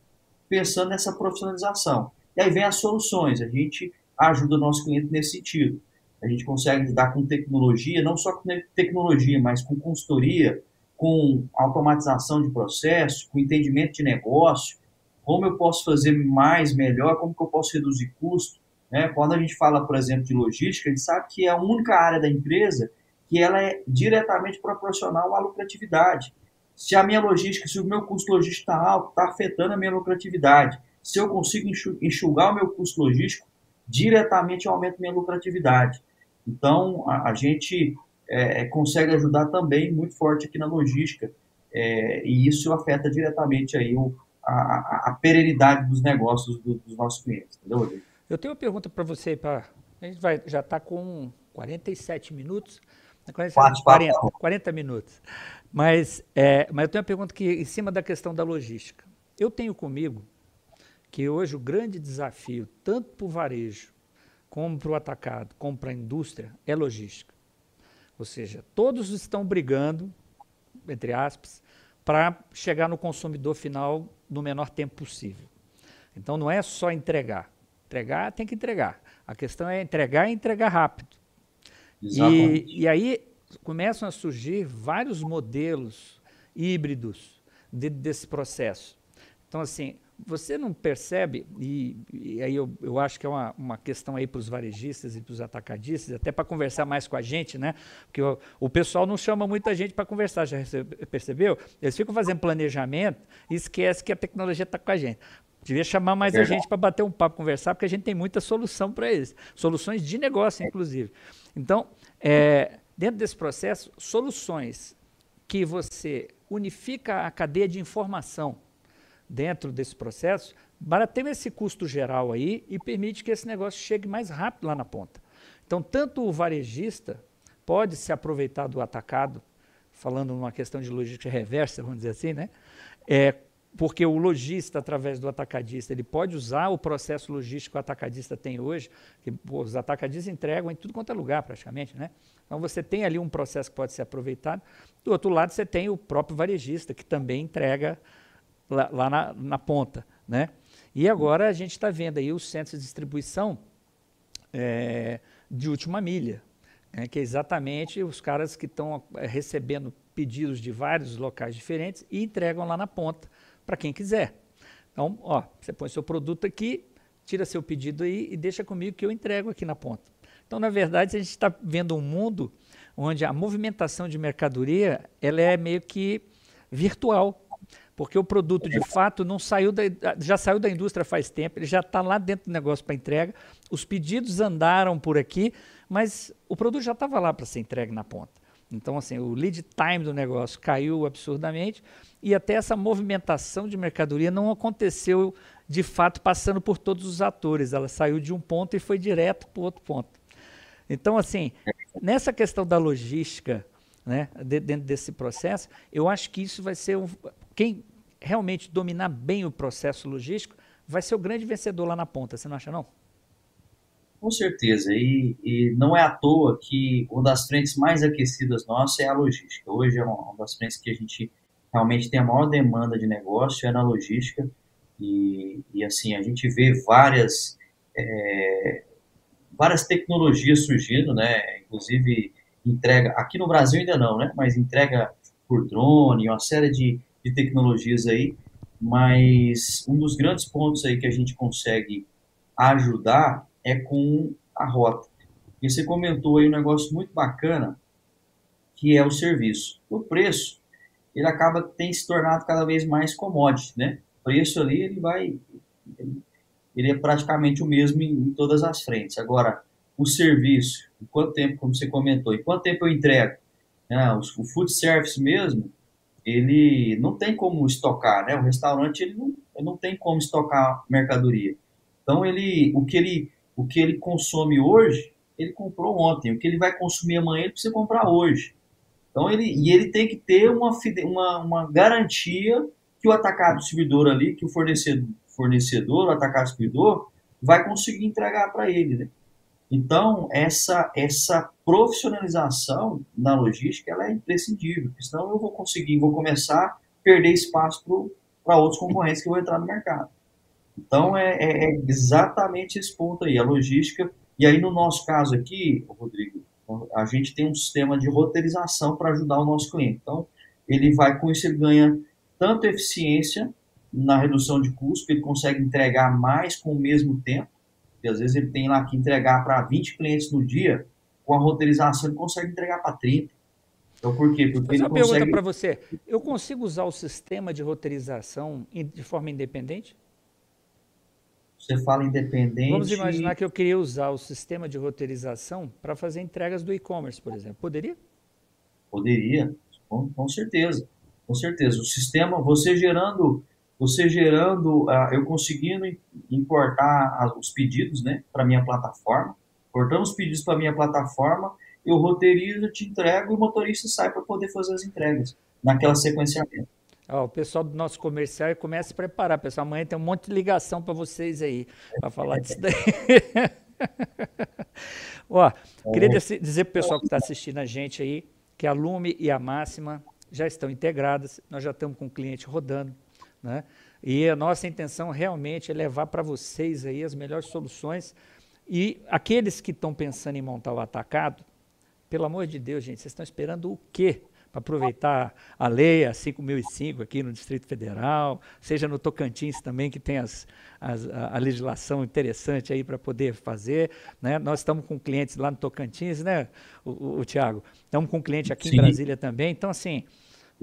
Speaker 3: pensando nessa profissionalização. E aí vem as soluções. A gente ajuda o nosso cliente nesse sentido. A gente consegue lidar com tecnologia, não só com tecnologia, mas com consultoria, com automatização de processos, com entendimento de negócio, como eu posso fazer mais, melhor, como que eu posso reduzir custo. Né? Quando a gente fala, por exemplo, de logística, a gente sabe que é a única área da empresa que ela é diretamente proporcional à lucratividade. Se a minha logística, se o meu custo logístico está alto, está afetando a minha lucratividade. Se eu consigo enxugar o meu custo logístico, diretamente aumenta minha lucratividade. Então, a, a gente é, consegue ajudar também muito forte aqui na logística, é, e isso afeta diretamente aí o, a, a perenidade dos negócios do, dos nossos clientes. Entendeu, Rodrigo?
Speaker 2: Eu tenho uma pergunta para você, pra, a gente vai, já está com 47 minutos, 40, 40, 40 minutos. Mas, é, mas eu tenho uma pergunta que, em cima da questão da logística. Eu tenho comigo que hoje o grande desafio, tanto para o varejo, como para o atacado, como para a indústria, é logística. Ou seja, todos estão brigando, entre aspas, para chegar no consumidor final no menor tempo possível. Então não é só entregar. Entregar tem que entregar. A questão é entregar e entregar rápido. E, e aí começam a surgir vários modelos híbridos de, desse processo. Então, assim, você não percebe, e, e aí eu, eu, acho que é uma, uma questão aí para os varejistas e para os atacadistas, até para conversar mais com a gente, né? Porque o, o pessoal não chama muita gente para conversar, já percebeu? Eles ficam fazendo planejamento e esquece que a tecnologia está com a gente. Devia chamar mais a gente para bater um papo, conversar, porque a gente tem muita solução para eles. Soluções de negócio, inclusive. Então, é, dentro desse processo, soluções que você unifica a cadeia de informação dentro desse processo, barateia esse custo geral aí e permite que esse negócio chegue mais rápido lá na ponta. Então, tanto o varejista pode se aproveitar do atacado, falando numa questão de logística reversa, vamos dizer assim, né? É, porque o lojista, através do atacadista, ele pode usar o processo logístico que o atacadista tem hoje, que pô, os atacadistas entregam em tudo quanto é lugar, praticamente, né? Então você tem ali um processo que pode ser aproveitado. Do outro lado, você tem o próprio varejista, que também entrega lá, lá na, na, ponta, né? E agora a gente está vendo aí os centros de distribuição é, de última milha, né? que é exatamente os caras que estão é, recebendo pedidos de vários locais diferentes e entregam lá na ponta para quem quiser. Então, ó, você põe seu produto aqui, tira seu pedido aí e deixa comigo que eu entrego aqui na ponta. Então, na verdade, a gente está vendo um mundo onde a movimentação de mercadoria ela é meio que virtual, porque o produto de fato não saiu da, já saiu da indústria faz tempo, ele já está lá dentro do negócio para entrega, os pedidos andaram por aqui, mas o produto já estava lá para ser entregue na ponta. Então, assim, o lead time do negócio caiu absurdamente e até essa movimentação de mercadoria não aconteceu de fato passando por todos os atores. Ela saiu de um ponto e foi direto para o outro ponto. Então, assim, nessa questão da logística, né, de, dentro desse processo, eu acho que isso vai ser um, quem realmente dominar bem o processo logístico vai ser o grande vencedor lá na ponta. Você não acha não?
Speaker 3: Com certeza, e, e, não é à toa que uma das frentes mais aquecidas nossa é a logística. Hoje é uma, das frentes que a gente realmente tem a maior demanda de negócio é na logística, e, e assim, a gente vê várias, é, várias tecnologias surgindo, né, inclusive entrega, aqui no Brasil ainda não, né, mas entrega por drone, uma série de, de tecnologias aí, mas um dos grandes pontos aí que a gente consegue ajudar é com a rota. E você comentou aí um negócio muito bacana, que é o serviço. O preço, ele acaba tem se tornado cada vez mais commodity, né? O preço ali, ele vai, ele é praticamente o mesmo em, em todas as frentes. Agora, o serviço, em quanto tempo, como você comentou, em quanto tempo eu entrego? Né? O, o food service mesmo, ele não tem como estocar, né? O restaurante, ele não, ele não tem como estocar mercadoria. Então, ele, o que ele o que ele consome hoje, ele comprou ontem. O que ele vai consumir amanhã, ele precisa comprar hoje. Então, ele, e ele tem que ter uma, uma, uma garantia que o atacado distribuidor ali, que o fornecedor, fornecedor o atacado distribuidor, vai conseguir entregar para ele. Né? Então, essa, essa profissionalização na logística ela é imprescindível, senão eu vou conseguir, vou começar a perder espaço para outros concorrentes que vão entrar no mercado. Então, é, é, é, exatamente esse ponto aí, a logística. E aí, no nosso caso aqui, Rodrigo, a gente tem um sistema de roteirização para ajudar o nosso cliente. Então, ele vai, com isso, ele ganha tanto eficiência na redução de custo, ele consegue entregar mais com o mesmo tempo, e às vezes ele tem lá que entregar para 20 clientes no dia, com a roteirização ele consegue entregar para 30. Então, por quê?
Speaker 2: Porque Mas ele uma consegue... pergunta para você. Eu consigo usar o sistema de roteirização de forma independente?
Speaker 3: Você fala independente.
Speaker 2: Vamos imaginar que eu queria usar o sistema de roteirização para fazer entregas do e-commerce, por exemplo. Poderia?
Speaker 3: Poderia, com, com, certeza. Com certeza. O sistema, você gerando, você gerando, uh, eu conseguindo importar os pedidos né, para minha plataforma, cortando os pedidos para minha plataforma, eu roteirizo, te entrego e o motorista sai para poder fazer as entregas naquela sequenciamento.
Speaker 2: Ó, o pessoal do nosso comercial começa a se preparar, pessoal. Amanhã tem um monte de ligação para vocês aí, para falar disso daí. (laughs) Ó, queria dizer para o pessoal que está assistindo a gente aí que a Lume e a Máxima já estão integradas, nós já estamos com o cliente rodando, né? E a nossa intenção realmente é levar para vocês aí as melhores soluções. E aqueles que estão pensando em montar o atacado, pelo amor de Deus, gente, vocês estão esperando o quê? Para aproveitar a lei, a 5005 aqui no Distrito Federal, seja no Tocantins também, que tem as, as, a, legislação interessante aí para poder fazer. Né? Nós estamos com clientes lá no Tocantins, né, o, o, o Tiago? Estamos com um cliente aqui Sim. em Brasília também. Então, assim,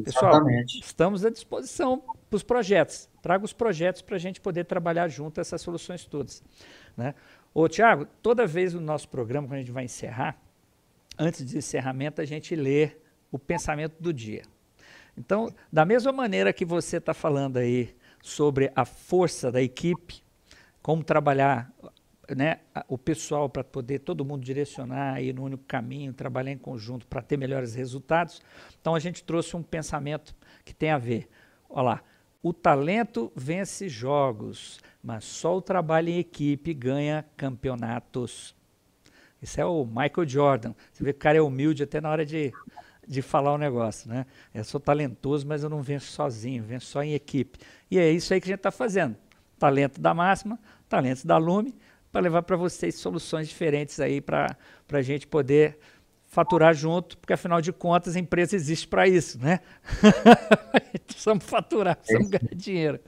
Speaker 2: pessoal, Exatamente. estamos à disposição para os projetos. Traga os projetos para a gente poder trabalhar junto essas soluções todas. Né? Ô, Tiago, toda vez no nosso programa, quando a gente vai encerrar, antes de encerramento, a gente lê o pensamento do dia. Então, da mesma maneira que você está falando aí sobre a força da equipe, como trabalhar né, o pessoal para poder todo mundo direcionar aí no único caminho, trabalhar em conjunto para ter melhores resultados. Então a gente trouxe um pensamento que tem a ver. Olha lá, o talento vence jogos, mas só o trabalho em equipe ganha campeonatos. Isso é o Michael Jordan. Você vê que o cara é humilde até na hora de de falar o negócio, né? Eu sou talentoso, mas eu não venço sozinho, venço só em equipe. E é isso aí que a gente está fazendo. Talento da máxima, talento da Lume, para levar para vocês soluções diferentes aí para a gente poder faturar junto, porque afinal de contas a empresa existe para isso, né? (laughs) precisamos faturar, precisamos ganhar dinheiro.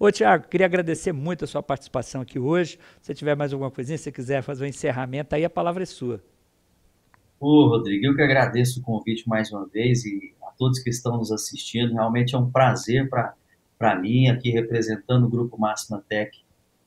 Speaker 2: Ô, Tiago, queria agradecer muito a sua participação aqui hoje. Se tiver mais alguma coisinha, se quiser fazer um encerramento, aí a palavra é sua.
Speaker 3: Ô, Rodrigo, eu que agradeço o convite mais uma vez e a todos que estão nos assistindo. Realmente é um prazer para mim, aqui representando o Grupo Máxima Tech,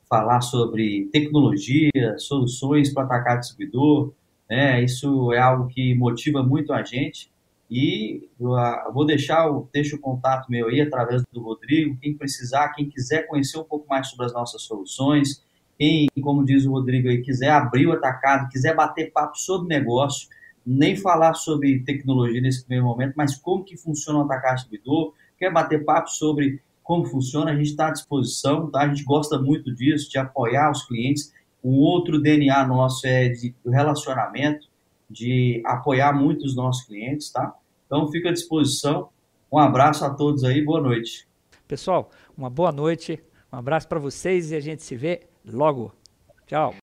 Speaker 3: falar sobre tecnologia, soluções para atacar distribuidor. Né? Isso é algo que motiva muito a gente. E eu vou deixar o, deixo o contato meu aí através do Rodrigo. Quem precisar, quem quiser conhecer um pouco mais sobre as nossas soluções, quem, como diz o Rodrigo aí, quiser abrir o atacado, quiser bater papo sobre negócio, nem falar sobre tecnologia nesse primeiro momento, mas como que funciona o atacar distribuidor, quer bater papo sobre como funciona, a gente está à disposição, tá? A gente gosta muito disso, de apoiar os clientes. Um outro DNA nosso é de relacionamento, de apoiar muito os nossos clientes, tá? Então, fica à disposição. Um abraço a todos aí, boa noite.
Speaker 2: Pessoal, uma boa noite, um abraço para vocês e a gente se vê logo. Tchau.